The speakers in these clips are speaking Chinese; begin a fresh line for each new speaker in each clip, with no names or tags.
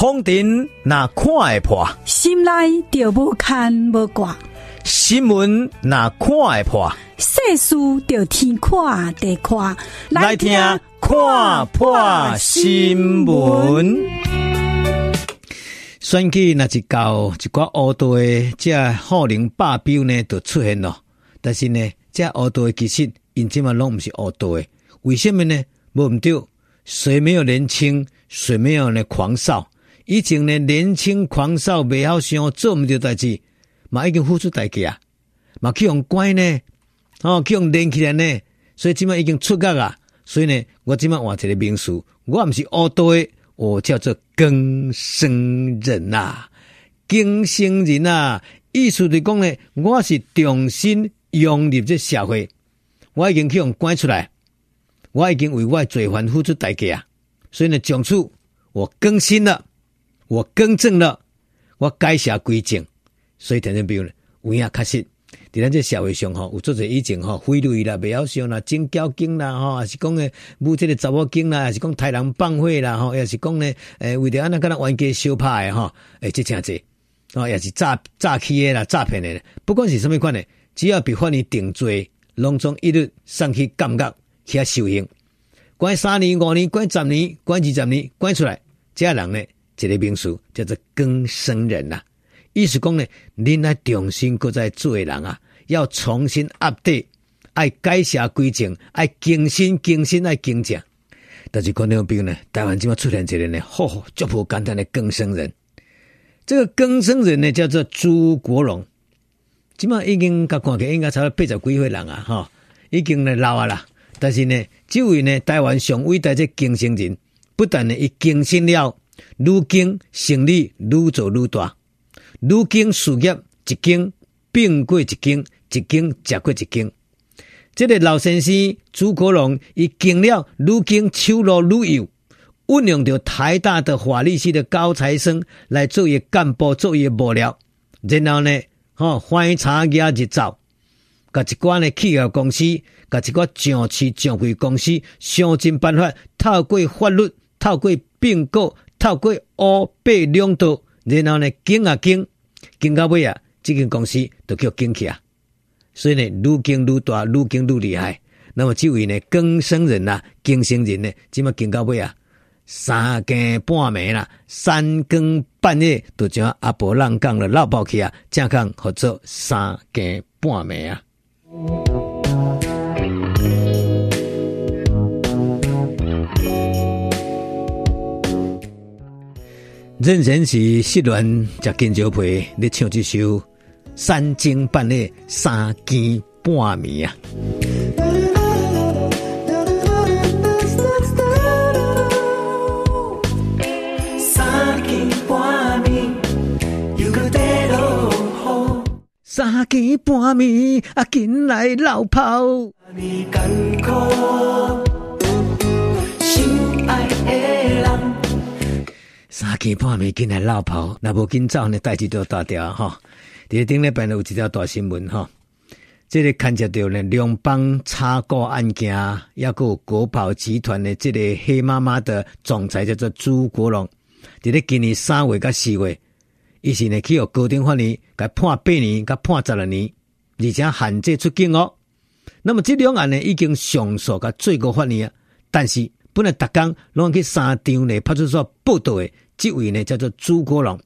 风尘那看会破，
心内就无牵无挂；
新闻那看会破，
世事就天看地看。
来听看破新闻。选举那是到一寡乌道的这好人霸标呢，就出现了。但是呢，这乌道的其实因这么拢毋是乌道的，为什么呢？无毋对，谁没有年轻，谁没有呢狂少？以前呢，年轻狂少未晓想做毋着代志，嘛已经付出代价啊，嘛去用乖呢，哦，去用练起来呢，所以即摆已经出格啊。所以呢，我即摆换一个名词，我毋是乌道的，我叫做更生人呐、啊，更生人啊，意思是讲呢，我是重新融入这社会，我已经去用乖出来，我已经为我罪犯付出代价啊，所以呢，从此我更新了。我更正了，我改邪归正，所以听众朋友呢，有影确实，在咱这社会上吼，有做者以前吼，贿赂啦，袂晓想啦，真交警啦，吼，还是讲诶，母即个查某囝啦，还是讲杀人放火啦，吼，也是讲呢，诶，为着安那跟他冤家相拍诶，吼，诶，即诚济，吼，也是诈诈欺诶啦，诈骗诶，不管是什么款诶，只要被法院定罪，拢总一律送去监狱去受刑，关三年、五年、关十年、关二十年，关出来，这人呢？这个名词叫做更生人呐、啊，意思讲呢，恁来重新搁再做人啊，要重新 update，爱改邪归正，爱更新更新，爱更正。但是观众朋友呢，台湾今嘛出现一个呢，吼、哦，足不简单的更生人。这个更生人呢，叫做朱国荣，今嘛已经甲看起应该差不多八十几岁人啊，哈、已经呢老啊啦。但是呢，这位呢，台湾上伟大这更生人，不但呢，伊更新了。愈经生意愈做愈大，愈经事业一经并过一经，一经食过一经。这个老先生朱国荣，伊经了愈经手路愈有，运用着台大的法律系的高材生来做一干部，做一幕僚，然后呢，吼翻查押日照，甲一寡呢企业公司，甲一寡上市上柜公司，想尽办法透过法律，透过并购。透过乌白两道，然后呢，经啊经，经到尾啊，这间公司都叫经起啊。所以呢，愈经愈大，愈经愈厉害。那么这位呢，更生人、啊，更生人呢，这么经到尾啊，三更半暝啦，三更半夜都将阿婆浪杠了闹爆去啊，正讲合作三更半暝啊。人生是失恋才见招皮，你唱这首三更半夜三更半暝啊！三更半暝，又个地落雨，三更半暝啊，紧来落跑。三更半暝紧来落跑，那无紧走呢，代志都大条哈。第二顶礼拜有一条大新闻哈，这个牵涉到呢联邦查扣案件，抑搁有国宝集团的这个黑妈妈的总裁叫做朱国荣。伫咧今年三月甲四月，伊是呢去予高等法院甲判八年，甲判十六年，而且限制出境哦。那么这两案呢已经上诉甲最高法院啊，但是本来逐工拢去三张呢派出所报到诶。这位呢叫做朱国荣，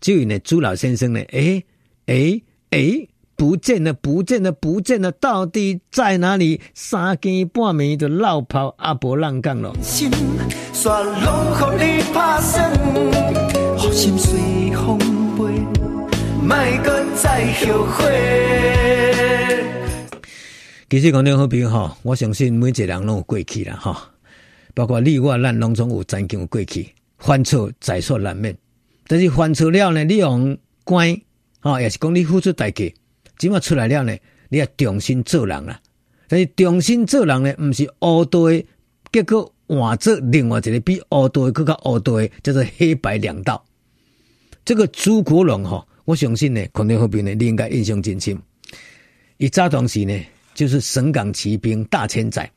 这位呢朱老先生呢，诶诶诶，不见了，不见了，不见了，到底在哪里？三更半暝的落跑阿婆浪杠了。其实讲得好比哈，我相信每一个人拢有过去啦哈，包括你我咱拢总有曾经有过去。犯错在所难免，但是犯错了呢，你用乖，哦，也是讲你付出代价，即马出来了呢，你要重新做人啦。但是重新做人呢，毋是乌道的，结果换做另外一个比乌道的更加乌道的，叫做黑白两道。这个朱国荣哈，我相信呢，可能后边呢，你应该印象真深。伊早当时呢，就是省港旗兵大千载，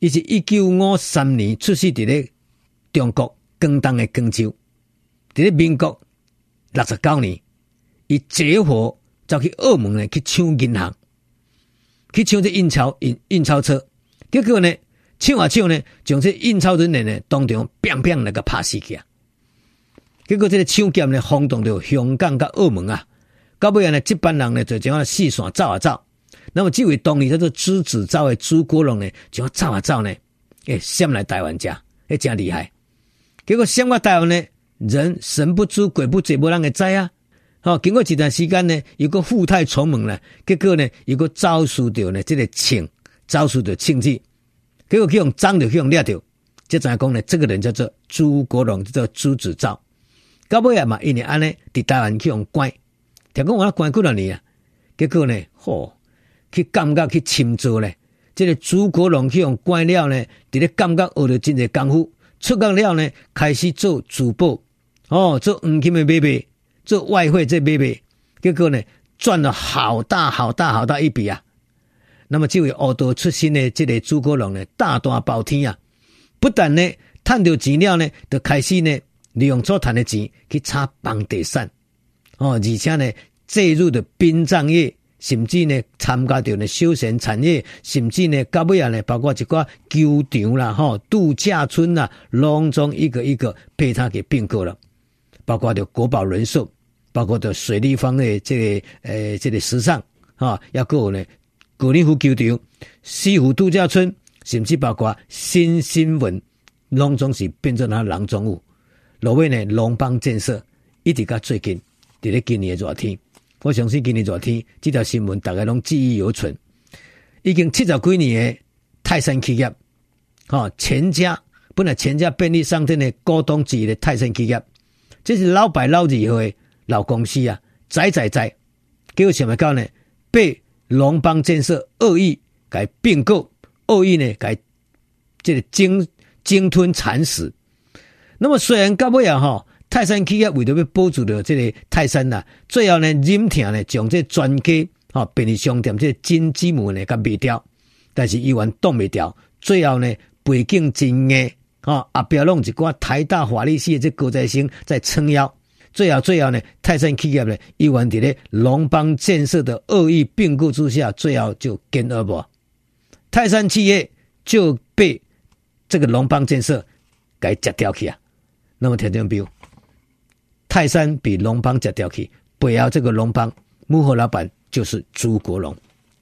伊是一九五三年出世伫咧中国。广东的广州，伫咧民国六十九年，伊结伙走去澳门咧去抢银行，去抢这印钞印印钞车，结果呢抢啊抢呢，将这印钞人呢当场砰砰那个拍死去啊！结果这个抢劫呢轰动着香港甲澳门啊，到尾呢这班人呢就将四散走啊走，那么这位当年叫做朱子钊的朱国荣呢，就走啊走呢，诶，闪来台湾家，诶，真厉害。结果闪过台湾呢，人神不知鬼不觉，无人会知啊。好，经过一段时间呢，有个富态重门了，结果呢，有个遭受到呢，这个庆遭受到庆字，结果去用脏的去用掠掉，这怎样讲呢？这个人叫做朱国荣，叫做朱子钊。到尾啊嘛，因为安尼伫台湾去用关，听讲我关几多年啊？结果呢，吼，去感觉去深造呢，这个朱国荣去用关了呢，伫咧感觉学了真侪功夫。出港了呢，开始做珠宝，哦，做黄金的买卖，做外汇这买卖，结果呢赚了好大好大好大一笔啊！那么这位澳洲出身的这个朱国荣呢，大大包天啊！不但呢赚到钱了呢，就开始呢利用所赚的钱去炒房地产，哦，而且呢介入的殡葬业。甚至呢，参加着呢休闲产业，甚至呢，到尾啊呢，包括一个球场啦、吼度假村啦，拢总一个一个被他给并购了。包括的国宝人寿，包括的水立方的这个、呃，这个时尚啊，也有呢，高尔夫球场、西湖度假村，甚至包括新新闻，拢总是变成他囊中物。落尾呢，龙邦建设一直到最近，伫咧今年的热天。我相信今年热天，这条新闻大家拢记忆犹存。已经七十几年的泰山企业，哈，全家本来全家便利商店的股东之一的泰山企业，这是老牌老字号的老公司啊，在在在，结果什么搞呢？被龙邦建设恶意给并购，恶意呢给这个鲸鲸吞蚕食。那么虽然到尾啊，哈。泰山企业为了要保住了这个泰山呐，最后呢，忍痛呢将这专家哈便利商店这金鸡母呢给灭掉，但是依然挡未掉，最后呢背景真硬啊，阿标弄一挂台大法律系的这高材生在撑腰，最后最后呢，泰山企业呢依然在咧龙邦建设的恶意并购之下，最后就 game over，泰山企业就被这个龙邦建设给吃掉去啊，那么听听没有？泰山比龙邦吃掉去，背后这个龙邦幕后老板就是朱国荣、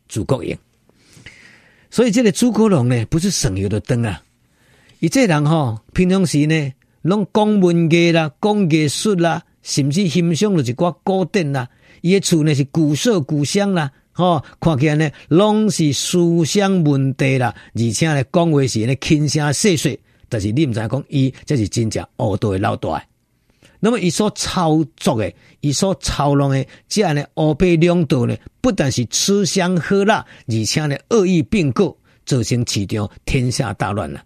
朱国荣。所以这个朱国荣呢，不是省油的灯啊！伊这人吼、哦，平常时呢，拢讲文艺啦，讲艺术啦，甚至欣赏了一寡古典啦。伊的厝呢是古色古香啦，吼，看起来呢，拢是书香门第啦，而且呢，讲话时呢轻声细碎，但是你唔知讲，伊这是真正恶毒的老大。那么，伊所操作的，伊所操弄的，这样呢，欧北两道呢，不但是吃香喝辣，而且呢，恶意并购，造成市场天下大乱了。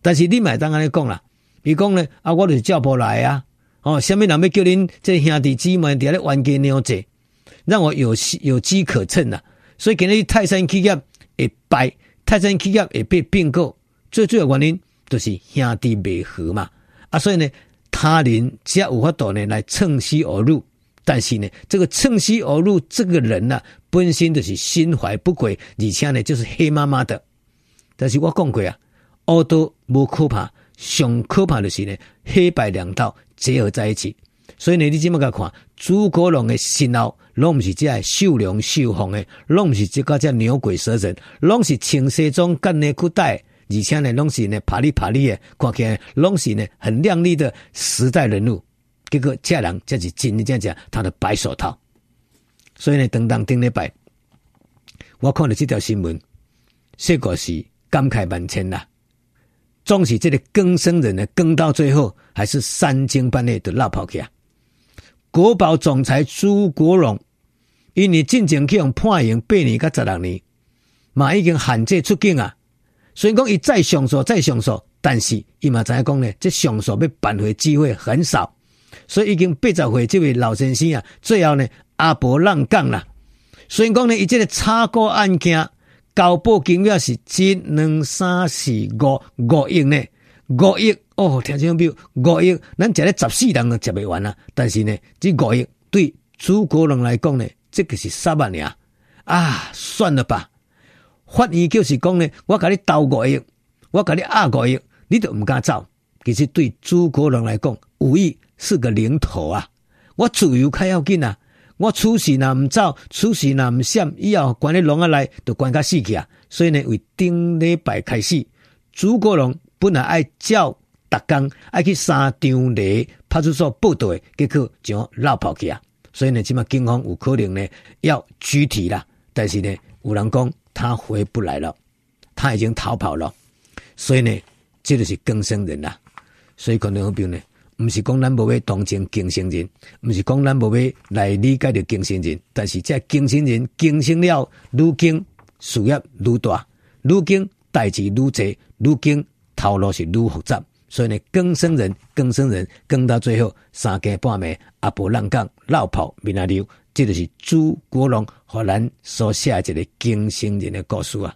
但是你买当安尼讲啦，伊讲呢，啊，我就是叫不来啊，哦，下面人要叫恁这兄弟姊妹在咧冤家娘子，让我有有机可乘呐。所以今日泰山企业会败，泰山企业会被并购，最主要原因就是兄弟袂和嘛，啊，所以呢。他人只要有法度呢来趁虚而入，但是呢，这个趁虚而入这个人呢、啊，本身就是心怀不轨，而且呢就是黑麻麻的。但是我讲过啊，恶道无可怕，上可怕的是呢，黑白两道结合在一起。所以呢，你这么个看，诸葛亮的身后，拢不是这秀良秀凤的，拢不是这个叫牛鬼蛇神，拢是穿西装、干内裤带。而且呢，拢是呢，啪里啪里的，看起来拢是呢，很亮丽的时代人物。结果这人才是真的，这样讲，他的白手套。所以呢，等当顶礼拜，我看了这条新闻，结果是感慨万千呐。总是这个更生人呢，更到最后还是三更半夜的落跑去啊。国宝总裁朱国荣，因为进前去用判刑八年甲十六年，嘛已经限制出境啊。虽然讲伊再上诉再上诉，但是伊嘛知影讲呢，这上诉要扳回机会很少，所以已经八十岁这位老先生啊，最后呢阿婆浪杠啦。虽然讲呢，伊这个炒股案件交保金额是一两三四五五亿呢，五亿哦，听清楚没有？五亿，咱食咧十四人都食不完啊！但是呢，这五亿对朱国龙来讲呢，这个是三万呀！啊，算了吧。法院就是讲呢，我甲你斗五亿，我甲你压五亿，你都唔敢走。其实对朱国龙来讲，五亿是个零头啊！我自由较要紧啊！我出事若唔走，出事若唔闪，以后关喺笼仔内，就关甲死去啊！所以呢，为顶礼拜开始，朱国龙。本来爱照逐工爱去三张犁派出所报到，结果就落跑去啊！所以呢，起码警方有可能呢要拘提啦。但是呢，有人讲他回不来了，他已经逃跑了。所以呢，这就是更生人啦。所以可能好比呢，不是讲咱无要同情更生人，不是讲咱无要来理解着更生人，但是这更生人更生了，愈经事业愈大，愈经代志愈多，愈经。套路是愈复杂，所以呢，更生人，更生人，更到最后三更半夜，阿婆浪讲落跑面阿流，这就是朱国龙和咱所写一个更生人的故事啊。